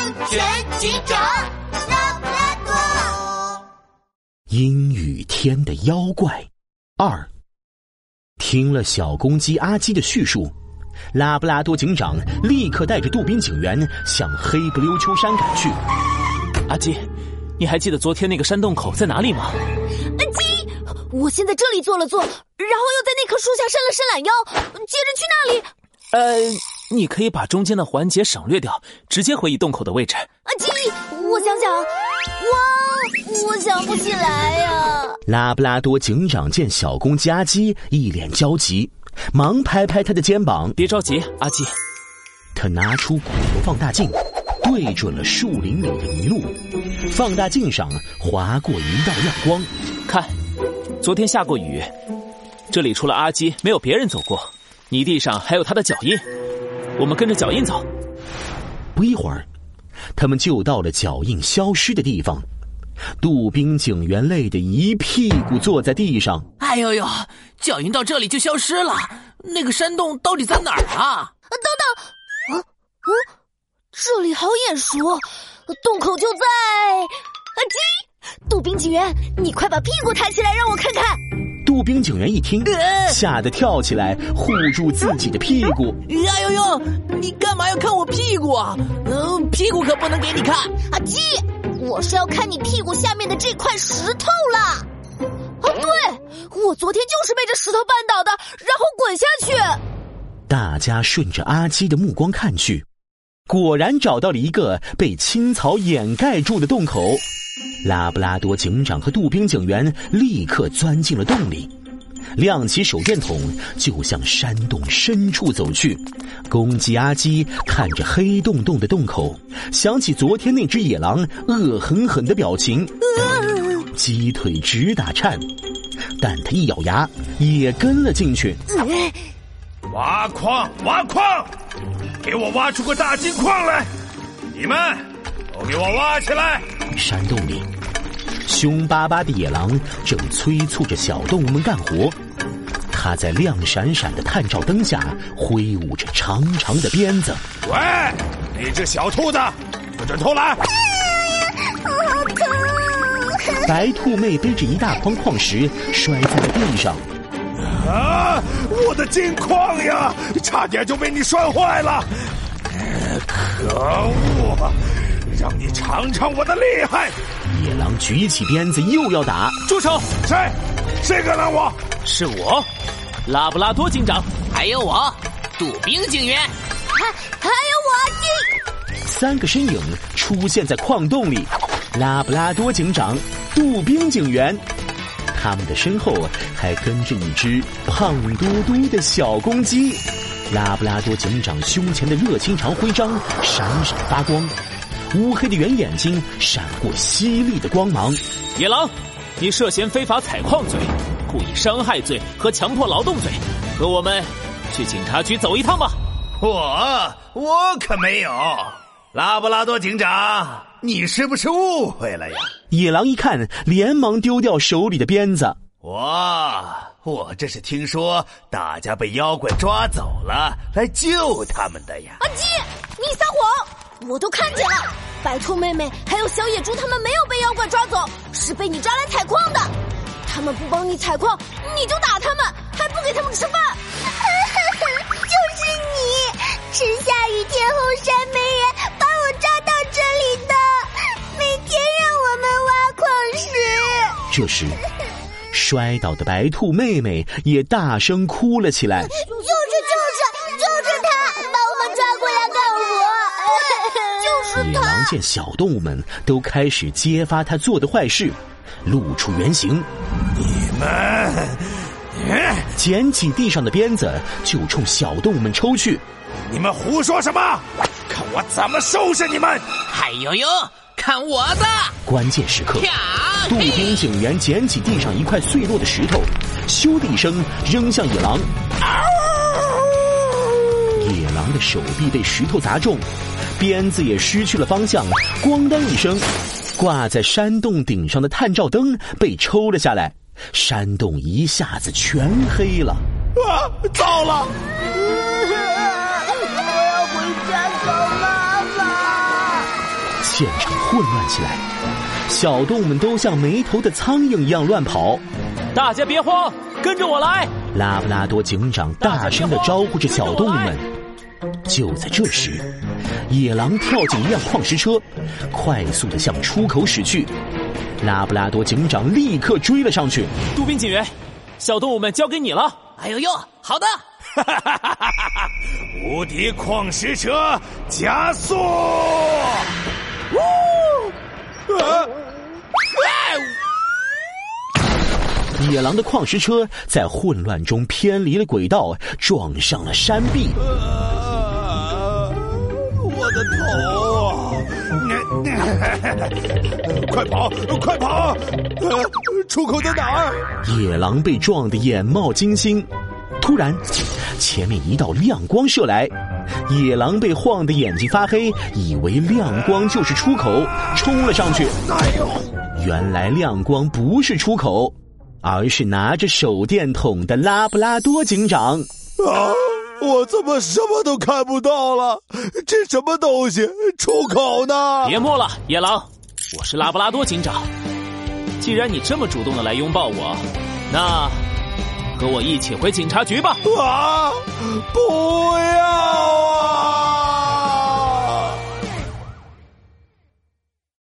安全警长拉布拉多。阴雨天的妖怪二。听了小公鸡阿基的叙述，拉布拉多警长立刻带着杜宾警员向黑不溜秋山赶去。阿基，你还记得昨天那个山洞口在哪里吗？阿基，我先在这里坐了坐，然后又在那棵树下伸了伸懒腰，接着去那里。呃，你可以把中间的环节省略掉，直接回忆洞口的位置。阿基，我想想，哇，我想不起来呀。拉布拉多警长见小公鸡阿基一脸焦急，忙拍拍他的肩膀：“别着急，阿基。”他拿出骨头放大镜，对准了树林里的泥路，放大镜上划过一道亮光。看，昨天下过雨，这里除了阿基，没有别人走过。泥地上还有他的脚印，我们跟着脚印走。不一会儿，他们就到了脚印消失的地方。杜宾警员累得一屁股坐在地上。哎呦呦，脚印到这里就消失了，那个山洞到底在哪儿啊？等等，啊啊，这里好眼熟，洞口就在……阿基，杜宾警员，你快把屁股抬起来，让我看看。杜宾警员一听，吓得跳起来，护住自己的屁股。哎呦呦，你干嘛要看我屁股啊？嗯，屁股可不能给你看。阿基。我是要看你屁股下面的这块石头啦！哦，对，我昨天就是被这石头绊倒的，然后滚下去。大家顺着阿基的目光看去，果然找到了一个被青草掩盖住的洞口。拉布拉多警长和杜宾警员立刻钻进了洞里。亮起手电筒，就向山洞深处走去。公鸡阿基看着黑洞洞的洞口，想起昨天那只野狼恶狠狠的表情，鸡腿直打颤。但他一咬牙，也跟了进去。挖矿，挖矿，给我挖出个大金矿来！你们都给我挖起来！山洞里。凶巴巴的野狼正催促着小动物们干活，它在亮闪闪的探照灯下挥舞着长长的鞭子。喂，那只小兔子，不准偷懒！好疼！白兔妹背着一大筐矿石摔在了地上。啊，我的金矿呀，差点就被你摔坏了！可恶！让你尝尝我的厉害！野狼举起鞭子又要打，住手！谁？谁敢拦我？是我，拉布拉多警长，还有我，杜宾警员，还还有我阿基。三个身影出现在矿洞里，拉布拉多警长、杜宾警员，他们的身后还跟着一只胖嘟嘟的小公鸡。拉布拉多警长胸前的热心肠徽章闪闪发光。乌黑的圆眼睛闪过犀利的光芒。野狼，你涉嫌非法采矿罪、故意伤害罪和强迫劳动罪，和我们去警察局走一趟吧。我我可没有，拉布拉多警长，你是不是误会了呀？野狼一看，连忙丢掉手里的鞭子。我我这是听说大家被妖怪抓走了，来救他们的呀。阿基，你撒谎！我都看见了，白兔妹妹还有小野猪，他们没有被妖怪抓走，是被你抓来采矿的。他们不帮你采矿，你就打他们，还不给他们吃饭。就是你，吃下雨天后山没人把我抓到这里的，每天让我们挖矿石。这时，摔倒的白兔妹妹也大声哭了起来。见小动物们都开始揭发他做的坏事，露出原形。你们捡起地上的鞭子就冲小动物们抽去。你们胡说什么？看我怎么收拾你们！嗨呦呦，看我的！关键时刻，杜宾警员捡起地上一块碎落的石头，咻的一声扔向野狼。野狼的手臂被石头砸中。鞭子也失去了方向，咣当一声，挂在山洞顶上的探照灯被抽了下来，山洞一下子全黑了。啊，糟了！我要回家找妈妈。现场混乱起来，小动物们都像没头的苍蝇一样乱跑。大家别慌，跟着我来！拉布拉多警长大声的招呼着小动物们。就在这时，野狼跳进一辆矿石车，快速的向出口驶去。拉布拉多警长立刻追了上去。杜宾警员，小动物们交给你了。哎呦呦，好的！无敌矿石车加速！呜！啊！野狼的矿石车在混乱中偏离了轨道，撞上了山壁。啊！的头啊！快跑！快跑！出口在哪儿？野狼被撞得眼冒金星。突然，前面一道亮光射来，野狼被晃得眼睛发黑，以为亮光就是出口，冲了上去。哎呦！原来亮光不是出口。而是拿着手电筒的拉布拉多警长。啊！我怎么什么都看不到了？这什么东西？出口呢？别摸了，野狼！我是拉布拉多警长。既然你这么主动的来拥抱我，那和我一起回警察局吧。啊！不要啊！